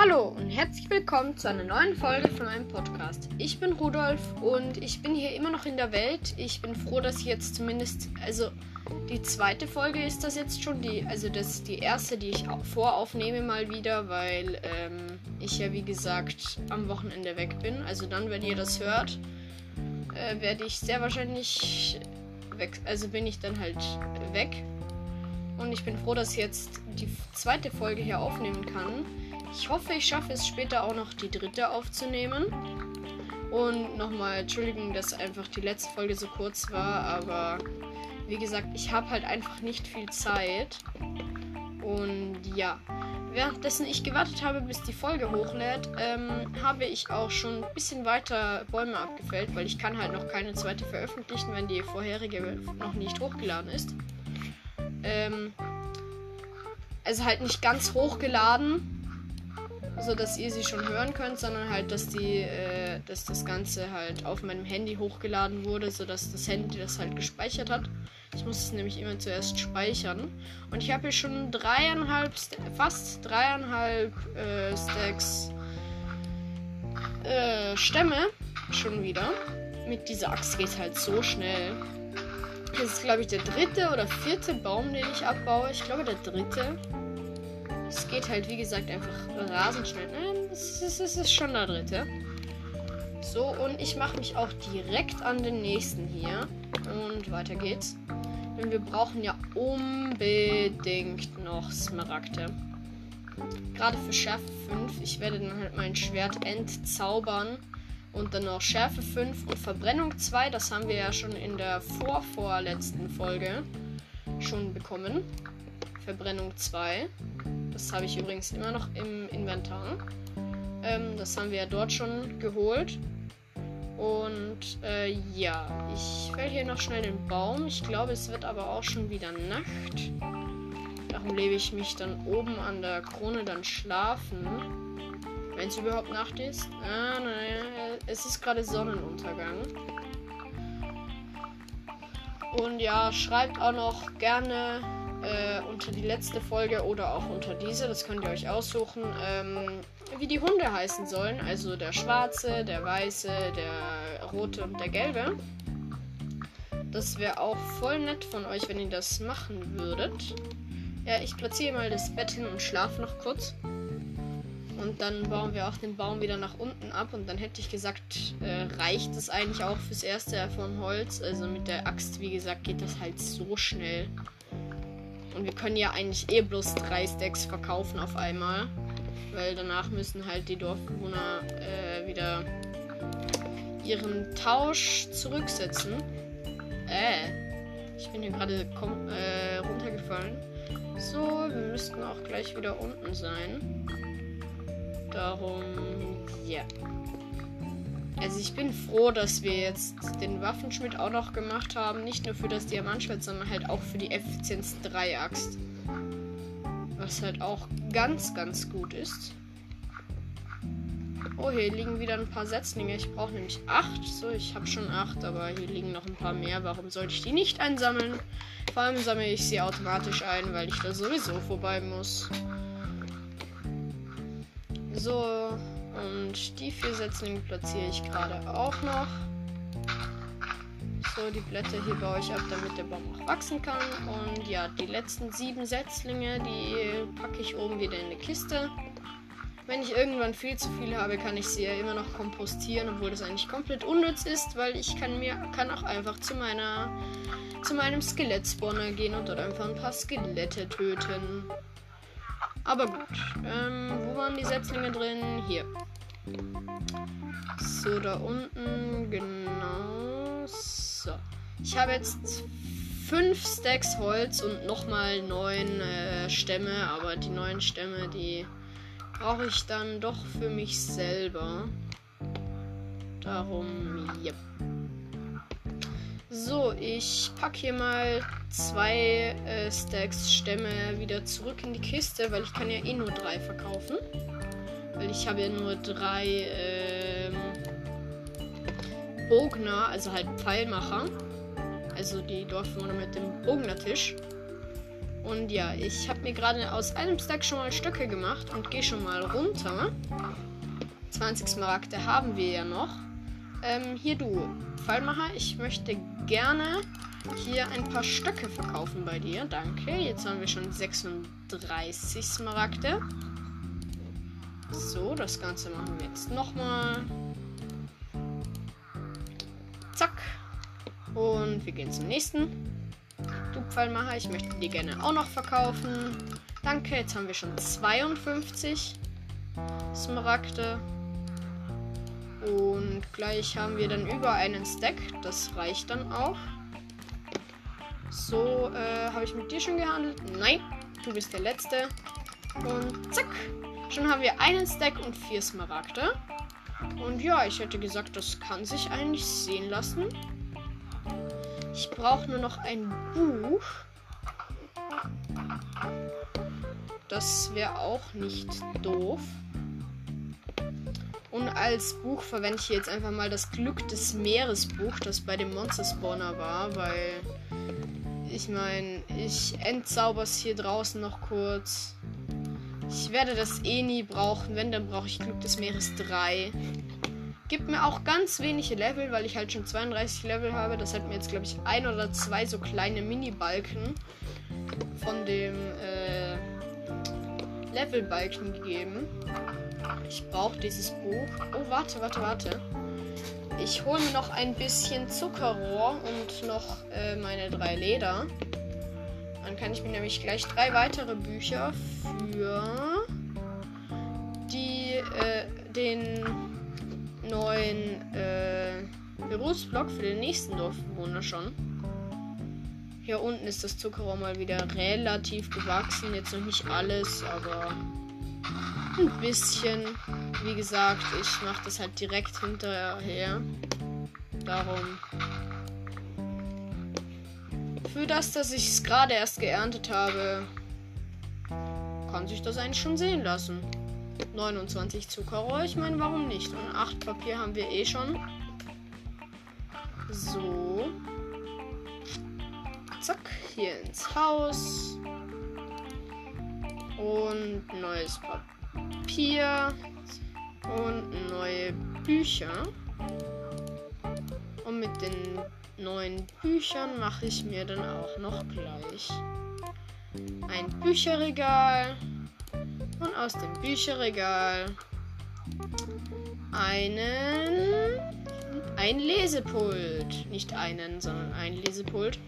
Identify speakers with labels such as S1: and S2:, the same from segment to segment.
S1: Hallo und herzlich willkommen zu einer neuen Folge von meinem Podcast. Ich bin Rudolf und ich bin hier immer noch in der Welt. Ich bin froh, dass ich jetzt zumindest, also die zweite Folge ist das jetzt schon, die, also das ist die erste, die ich voraufnehme mal wieder, weil ähm, ich ja wie gesagt am Wochenende weg bin. Also dann, wenn ihr das hört, äh, werde ich sehr wahrscheinlich weg, also bin ich dann halt weg. Und ich bin froh, dass ich jetzt die zweite Folge hier aufnehmen kann. Ich hoffe, ich schaffe es später auch noch die dritte aufzunehmen. Und nochmal, Entschuldigung, dass einfach die letzte Folge so kurz war, aber wie gesagt, ich habe halt einfach nicht viel Zeit. Und ja, währenddessen ich gewartet habe, bis die Folge hochlädt, ähm, habe ich auch schon ein bisschen weiter Bäume abgefällt, weil ich kann halt noch keine zweite veröffentlichen, wenn die vorherige noch nicht hochgeladen ist. Ähm, also halt nicht ganz hochgeladen, so dass ihr sie schon hören könnt, sondern halt, dass die, äh, dass das Ganze halt auf meinem Handy hochgeladen wurde, so dass das Handy das halt gespeichert hat. Ich muss es nämlich immer zuerst speichern. Und ich habe hier schon dreieinhalb, fast dreieinhalb äh, Stacks äh, Stämme schon wieder. Mit dieser Axt geht es halt so schnell. Das ist, glaube ich, der dritte oder vierte Baum, den ich abbaue. Ich glaube, der dritte. Es geht halt, wie gesagt, einfach rasend schnell. Nein, es ist, es ist schon der dritte. So, und ich mache mich auch direkt an den nächsten hier. Und weiter geht's. Denn wir brauchen ja unbedingt noch Smaragde. Gerade für Schärfe 5. Ich werde dann halt mein Schwert entzaubern. Und dann noch Schärfe 5 und Verbrennung 2. Das haben wir ja schon in der vorvorletzten Folge schon bekommen. Verbrennung 2. Das habe ich übrigens immer noch im Inventar. Ähm, das haben wir ja dort schon geholt. Und äh, ja, ich fäll hier noch schnell den Baum. Ich glaube, es wird aber auch schon wieder Nacht. Darum lebe ich mich dann oben an der Krone dann schlafen. Wenn es überhaupt Nacht ist. Ah, naja, es ist gerade Sonnenuntergang. Und ja, schreibt auch noch gerne äh, unter die letzte Folge oder auch unter diese, das könnt ihr euch aussuchen, ähm, wie die Hunde heißen sollen. Also der schwarze, der weiße, der rote und der gelbe. Das wäre auch voll nett von euch, wenn ihr das machen würdet. Ja, ich platziere mal das Bett hin und schlafe noch kurz. Und dann bauen wir auch den Baum wieder nach unten ab. Und dann hätte ich gesagt, äh, reicht es eigentlich auch fürs erste von Holz. Also mit der Axt, wie gesagt, geht das halt so schnell. Und wir können ja eigentlich eh bloß drei Stacks verkaufen auf einmal. Weil danach müssen halt die Dorfbewohner äh, wieder ihren Tausch zurücksetzen. Äh, ich bin hier gerade äh, runtergefallen. So, wir müssten auch gleich wieder unten sein. Darum, ja. Also ich bin froh, dass wir jetzt den Waffenschmidt auch noch gemacht haben. Nicht nur für das Diamantschwert, sondern halt auch für die Effizienz 3 Axt. Was halt auch ganz, ganz gut ist. Oh, hier liegen wieder ein paar Setzlinge. Ich brauche nämlich 8. So, ich habe schon 8, aber hier liegen noch ein paar mehr. Warum sollte ich die nicht einsammeln? Vor allem sammle ich sie automatisch ein, weil ich da sowieso vorbei muss. So, und die vier Setzlinge platziere ich gerade auch noch. So, die Blätter hier baue ich ab, damit der Baum auch wachsen kann. Und ja, die letzten sieben Setzlinge, die packe ich oben wieder in eine Kiste. Wenn ich irgendwann viel zu viel habe, kann ich sie ja immer noch kompostieren, obwohl das eigentlich komplett unnütz ist, weil ich kann mir kann auch einfach zu meiner zu meinem Skelettspawner gehen und dort einfach ein paar Skelette töten. Aber gut. Ähm, wo waren die Setzlinge drin? Hier. So, da unten. Genau. So. Ich habe jetzt fünf Stacks Holz und nochmal neun äh, Stämme. Aber die neun Stämme, die brauche ich dann doch für mich selber. Darum, ja. So, ich packe hier mal zwei äh, Stacks Stämme wieder zurück in die Kiste, weil ich kann ja eh nur drei verkaufen. Weil ich habe ja nur drei ähm, Bogner, also halt Pfeilmacher. Also die Dorfbewohner mit dem Bognertisch. Und ja, ich habe mir gerade aus einem Stack schon mal Stöcke gemacht und gehe schon mal runter. 20 Smaragde haben wir ja noch. Ähm, hier du, Fallmacher, ich möchte gerne hier ein paar Stöcke verkaufen bei dir. Danke. Jetzt haben wir schon 36 Smaragde. So, das Ganze machen wir jetzt nochmal. Zack. Und wir gehen zum nächsten. Du Pfeilmacher, ich möchte dir gerne auch noch verkaufen. Danke, jetzt haben wir schon 52 Smaragde. Und gleich haben wir dann über einen Stack. Das reicht dann auch. So, äh, habe ich mit dir schon gehandelt? Nein, du bist der Letzte. Und zack. Schon haben wir einen Stack und vier Smaragde. Und ja, ich hätte gesagt, das kann sich eigentlich sehen lassen. Ich brauche nur noch ein Buch. Das wäre auch nicht doof. Und als Buch verwende ich jetzt einfach mal das Glück des Meeresbuch, das bei dem Monster Spawner war, weil ich meine, ich entzauber es hier draußen noch kurz. Ich werde das eh nie brauchen. Wenn, dann brauche ich Glück des Meeres 3. Gibt mir auch ganz wenige Level, weil ich halt schon 32 Level habe. Das hat mir jetzt, glaube ich, ein oder zwei so kleine Mini-Balken von dem äh, Level-Balken gegeben. Ich brauche dieses Buch. Oh, warte, warte, warte. Ich hole mir noch ein bisschen Zuckerrohr und noch äh, meine drei Leder. Dann kann ich mir nämlich gleich drei weitere Bücher für die äh, den neuen äh, Berufsblock für den nächsten Dorfbewohner schon. Hier unten ist das Zuckerrohr mal wieder relativ gewachsen. Jetzt noch nicht alles, aber ein bisschen. Wie gesagt, ich mache das halt direkt hinterher. Darum. Für das, dass ich es gerade erst geerntet habe, kann sich das eigentlich schon sehen lassen. 29 Zuckerrohr, ich meine, warum nicht? Und 8 Papier haben wir eh schon. So. Zack, hier ins Haus. Und neues Papier. Und neue Bücher. Und mit den neuen Büchern mache ich mir dann auch noch gleich ein Bücherregal. Und aus dem Bücherregal einen ein Lesepult. Nicht einen, sondern ein Lesepult.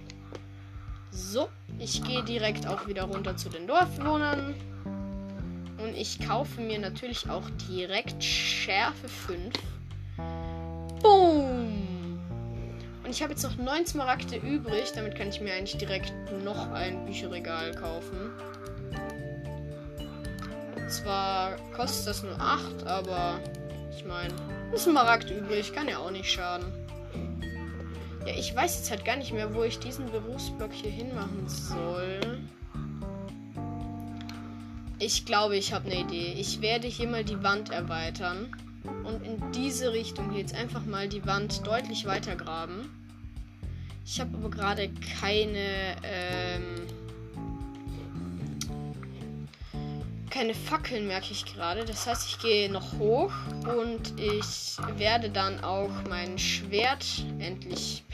S1: So, ich gehe direkt auch wieder runter zu den Dorfbewohnern. Und ich kaufe mir natürlich auch direkt Schärfe 5. Und ich habe jetzt noch 9 Smaragde übrig. Damit kann ich mir eigentlich direkt noch ein Bücherregal kaufen. Zwar kostet das nur 8, aber ich meine, ein Smaragd übrig, kann ja auch nicht schaden. Ja, ich weiß jetzt halt gar nicht mehr, wo ich diesen Berufsblock hier hinmachen soll. Ich glaube, ich habe eine Idee. Ich werde hier mal die Wand erweitern und in diese Richtung hier jetzt einfach mal die Wand deutlich weiter graben. Ich habe aber gerade keine ähm, keine Fackeln, merke ich gerade. Das heißt, ich gehe noch hoch und ich werde dann auch mein Schwert endlich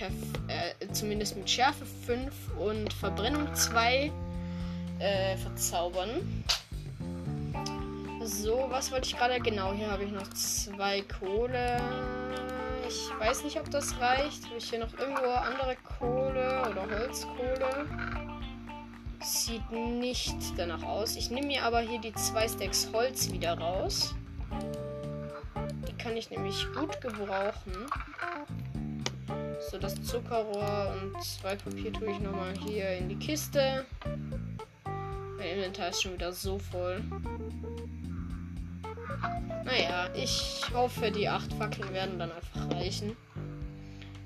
S1: äh, zumindest mit Schärfe 5 und Verbrennung 2 äh, verzaubern. So, was wollte ich gerade? Genau, hier habe ich noch zwei Kohle. Ich weiß nicht, ob das reicht. Habe ich hier noch irgendwo andere Kohle oder Holzkohle? Sieht nicht danach aus. Ich nehme mir aber hier die zwei Stacks Holz wieder raus. Die kann ich nämlich gut gebrauchen. So, das Zuckerrohr und zwei Papier tue ich nochmal hier in die Kiste. Mein Inventar ist schon wieder so voll. Naja, ich hoffe, die acht Fackeln werden dann einfach reichen.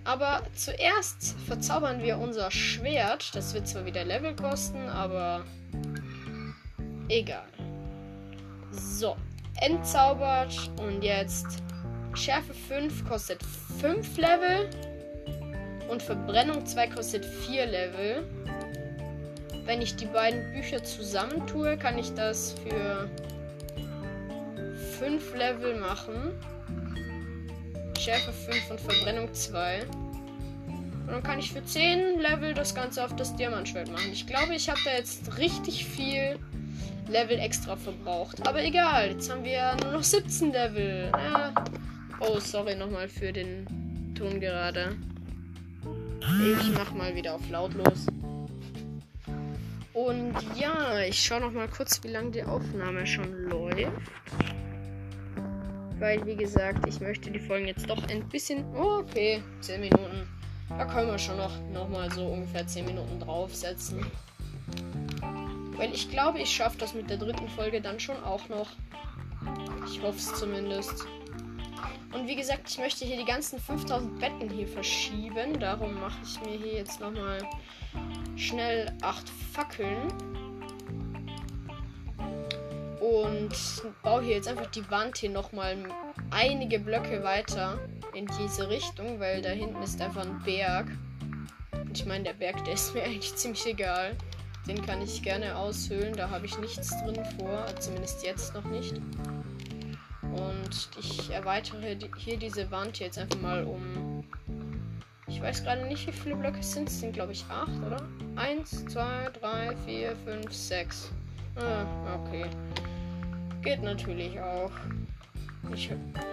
S1: Aber zuerst verzaubern wir unser Schwert. Das wird zwar wieder Level kosten, aber egal. So, entzaubert und jetzt Schärfe 5 kostet 5 Level und Verbrennung 2 kostet 4 Level. wenn ich die beiden Bücher zusammentue, kann ich das für 5 Level machen. Schärfe 5 und Verbrennung 2. Und dann kann ich für 10 Level das Ganze auf das Diamantschwert machen. Ich glaube, ich habe da jetzt richtig viel Level extra verbraucht. Aber egal, jetzt haben wir nur noch 17 Level. Ja. Oh, sorry nochmal für den Ton gerade. Ich mach mal wieder auf lautlos. Und ja, ich schaue noch mal kurz, wie lange die Aufnahme schon läuft. Weil, wie gesagt, ich möchte die Folgen jetzt doch ein bisschen. Okay, 10 Minuten. Da können wir schon noch, noch mal so ungefähr 10 Minuten draufsetzen. Weil ich glaube, ich schaffe das mit der dritten Folge dann schon auch noch. Ich hoffe es zumindest. Und wie gesagt, ich möchte hier die ganzen 5000 Betten hier verschieben. Darum mache ich mir hier jetzt nochmal schnell 8 Fackeln. Und baue hier jetzt einfach die Wand hier nochmal einige Blöcke weiter in diese Richtung, weil da hinten ist einfach ein Berg. Und ich meine, der Berg, der ist mir eigentlich ziemlich egal. Den kann ich gerne aushöhlen, da habe ich nichts drin vor, zumindest jetzt noch nicht. Und ich erweitere hier diese Wand jetzt einfach mal um. Ich weiß gerade nicht, wie viele Blöcke es sind. Es sind, glaube ich, acht, oder? Eins, zwei, drei, vier, fünf, sechs. Ah, okay. Geht natürlich auch. Ich,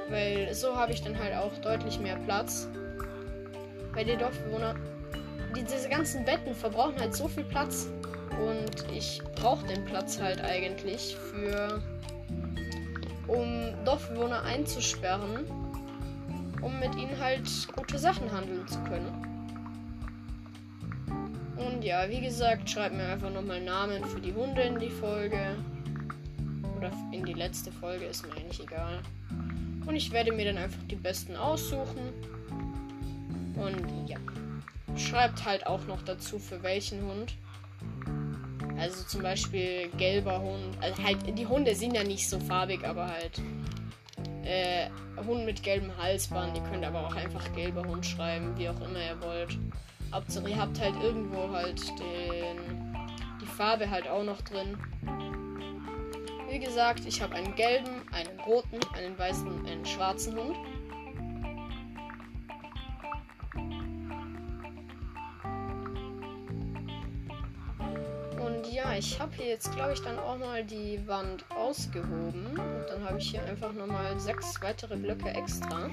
S1: weil so habe ich dann halt auch deutlich mehr Platz. Weil die Dorfbewohner. Die, diese ganzen Betten verbrauchen halt so viel Platz. Und ich brauche den Platz halt eigentlich für um Dorfbewohner einzusperren, um mit ihnen halt gute Sachen handeln zu können. Und ja, wie gesagt, schreibt mir einfach nochmal Namen für die Hunde in die Folge. Oder in die letzte Folge, ist mir eigentlich egal. Und ich werde mir dann einfach die besten aussuchen. Und ja. Schreibt halt auch noch dazu, für welchen Hund. Also zum Beispiel gelber Hund. Also halt, die Hunde sind ja nicht so farbig, aber halt. Äh, Hund mit gelbem Halsband. Ihr könnt aber auch einfach gelber Hund schreiben, wie auch immer ihr wollt. Hauptsache ihr habt halt irgendwo halt den, die Farbe halt auch noch drin. Wie gesagt, ich habe einen gelben, einen roten, einen weißen, einen schwarzen Hund. ja, ich habe hier jetzt, glaube ich, dann auch mal die Wand ausgehoben. Und dann habe ich hier einfach nochmal sechs weitere Blöcke extra.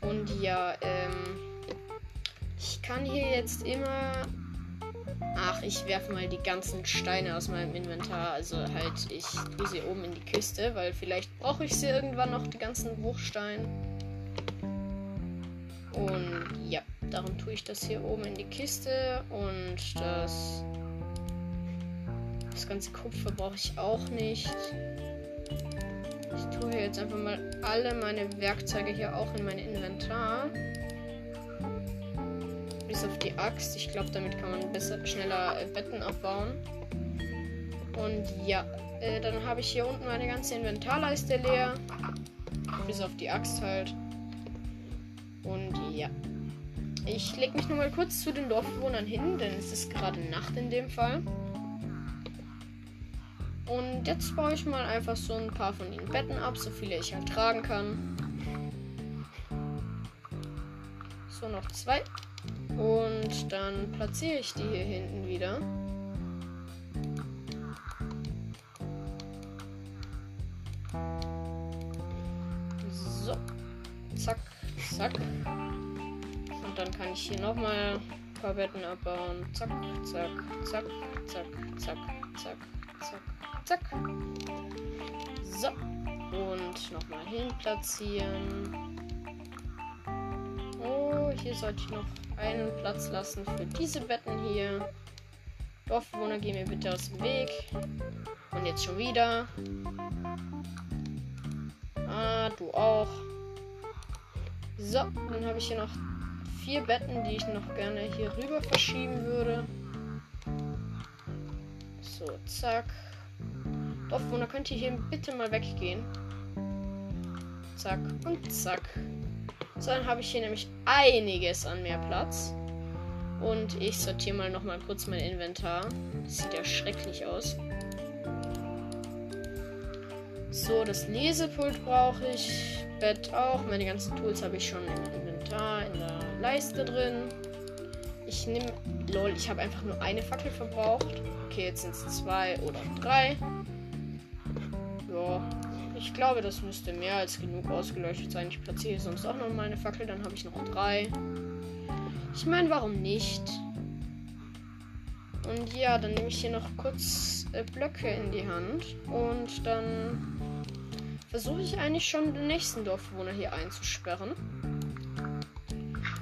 S1: Und ja, ähm, ich kann hier jetzt immer... Ach, ich werfe mal die ganzen Steine aus meinem Inventar. Also halt, ich tue sie oben in die Kiste, weil vielleicht brauche ich sie irgendwann noch, die ganzen Bruchsteine. Und ja, darum tue ich das hier oben in die Kiste und das das ganze Kupfer brauche ich auch nicht. Ich tue jetzt einfach mal alle meine Werkzeuge hier auch in mein Inventar. Bis auf die Axt. Ich glaube, damit kann man besser, schneller äh, Betten abbauen. Und ja, äh, dann habe ich hier unten meine ganze Inventarleiste leer. Bis auf die Axt halt. Und ja. Ich lege mich nur mal kurz zu den Dorfbewohnern hin, denn es ist gerade Nacht in dem Fall. Und jetzt baue ich mal einfach so ein paar von den Betten ab, so viele ich halt tragen kann. So, noch zwei. Und dann platziere ich die hier hinten wieder. So. Zack, zack. Und dann kann ich hier nochmal ein paar Betten abbauen. Zack, zack, zack, zack, zack, zack, zack. Zack. So. Und nochmal hin platzieren. Oh, hier sollte ich noch einen Platz lassen für diese Betten hier. Dorfbewohner, geh mir bitte aus dem Weg. Und jetzt schon wieder. Ah, du auch. So, dann habe ich hier noch vier Betten, die ich noch gerne hier rüber verschieben würde. So, zack. Dorfbewohner, könnt ihr hier bitte mal weggehen? Zack und zack. So, dann habe ich hier nämlich einiges an mehr Platz. Und ich sortiere mal nochmal kurz mein Inventar. Das sieht ja schrecklich aus. So, das Lesepult brauche ich. Bett auch. Meine ganzen Tools habe ich schon im Inventar, in der Leiste drin. Ich nehme. Lol, ich habe einfach nur eine Fackel verbraucht. Okay, jetzt sind es zwei oder drei. Ja, ich glaube, das müsste mehr als genug ausgeleuchtet sein. Ich platziere sonst auch noch mal eine Fackel, dann habe ich noch drei. Ich meine, warum nicht? Und ja, dann nehme ich hier noch kurz äh, Blöcke in die Hand. Und dann versuche ich eigentlich schon den nächsten Dorfbewohner hier einzusperren.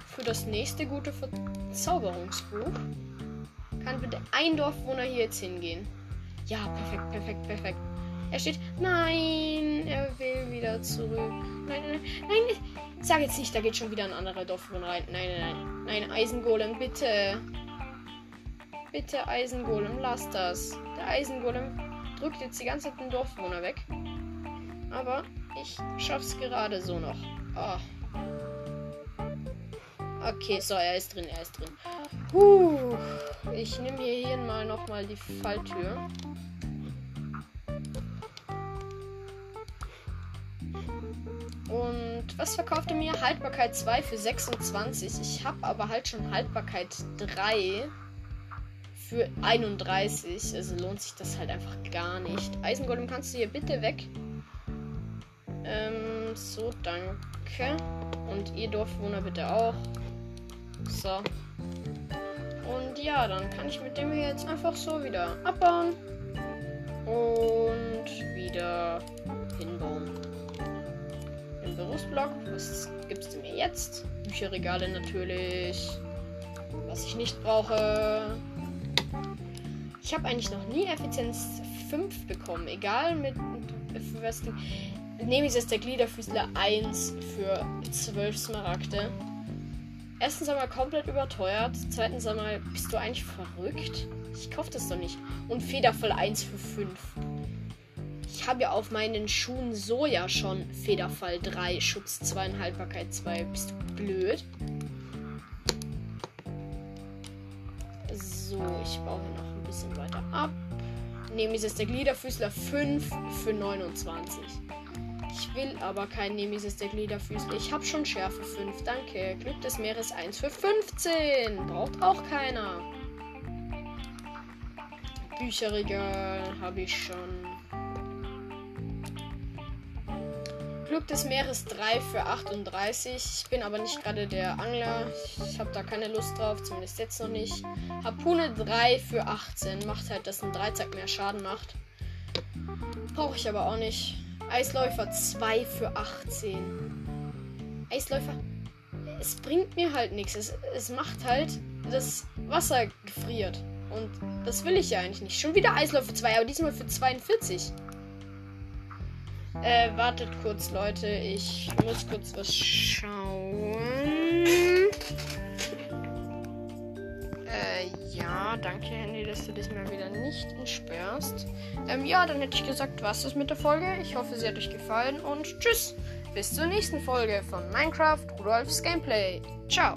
S1: Für das nächste gute Verzauberungsbuch kann bitte ein Dorfbewohner hier jetzt hingehen. Ja, perfekt, perfekt, perfekt. Er steht, nein, er will wieder zurück. Nein, nein, nein, sag jetzt nicht, da geht schon wieder ein anderer Dorfbewohner rein. Nein, nein, nein, nein, Eisengolem, bitte. Bitte, Eisengolem, lass das. Der Eisengolem drückt jetzt die ganze Zeit den Dorfbewohner weg. Aber ich schaff's gerade so noch. Oh. Okay, so, er ist drin, er ist drin. Huh. Ich nehme hier mal nochmal die Falltür. Was verkauft er mir? Haltbarkeit 2 für 26. Ich habe aber halt schon Haltbarkeit 3 für 31. Also lohnt sich das halt einfach gar nicht. Eisengolem kannst du hier bitte weg. Ähm, so, danke. Und ihr Dorfbewohner bitte auch. So. Und ja, dann kann ich mit dem hier jetzt einfach so wieder abbauen. Und wieder hinbauen. Berufsblock. Was gibst du mir jetzt? Bücherregale natürlich. Was ich nicht brauche. Ich habe eigentlich noch nie Effizienz 5 bekommen. Egal mit für was. Nehme ich jetzt der Gliederfüßler 1 für 12 Smaragde. Erstens einmal komplett überteuert. Zweitens einmal, bist du eigentlich verrückt? Ich kaufe das doch nicht. Und Federfall 1 für 5. Ich habe ja auf meinen Schuhen so ja schon Federfall 3, Schutz 2 und Haltbarkeit 2. Bist du blöd? So, ich baue hier noch ein bisschen weiter ab. Jetzt der Gliederfüßler 5 für 29. Ich will aber kein Nemesis der Gliederfüßler. Ich habe schon Schärfe 5. Danke. Glück des Meeres 1 für 15. Braucht auch keiner. Bücherregal habe ich schon. Glück des Meeres 3 für 38. Ich bin aber nicht gerade der Angler. Ich habe da keine Lust drauf, zumindest jetzt noch nicht. Harpune 3 für 18. Macht halt, dass ein Dreizack mehr Schaden macht. Brauche ich aber auch nicht. Eisläufer 2 für 18. Eisläufer. Es bringt mir halt nichts. Es, es macht halt, dass Wasser gefriert. Und das will ich ja eigentlich nicht. Schon wieder Eisläufer 2, aber diesmal für 42. Äh, wartet kurz, Leute. Ich muss kurz was schauen. Äh, ja, danke, Handy, dass du dich mal wieder nicht entsperrst. Ähm, ja, dann hätte ich gesagt, was ist mit der Folge. Ich hoffe, sie hat euch gefallen und tschüss. Bis zur nächsten Folge von Minecraft Rudolfs Gameplay. Ciao.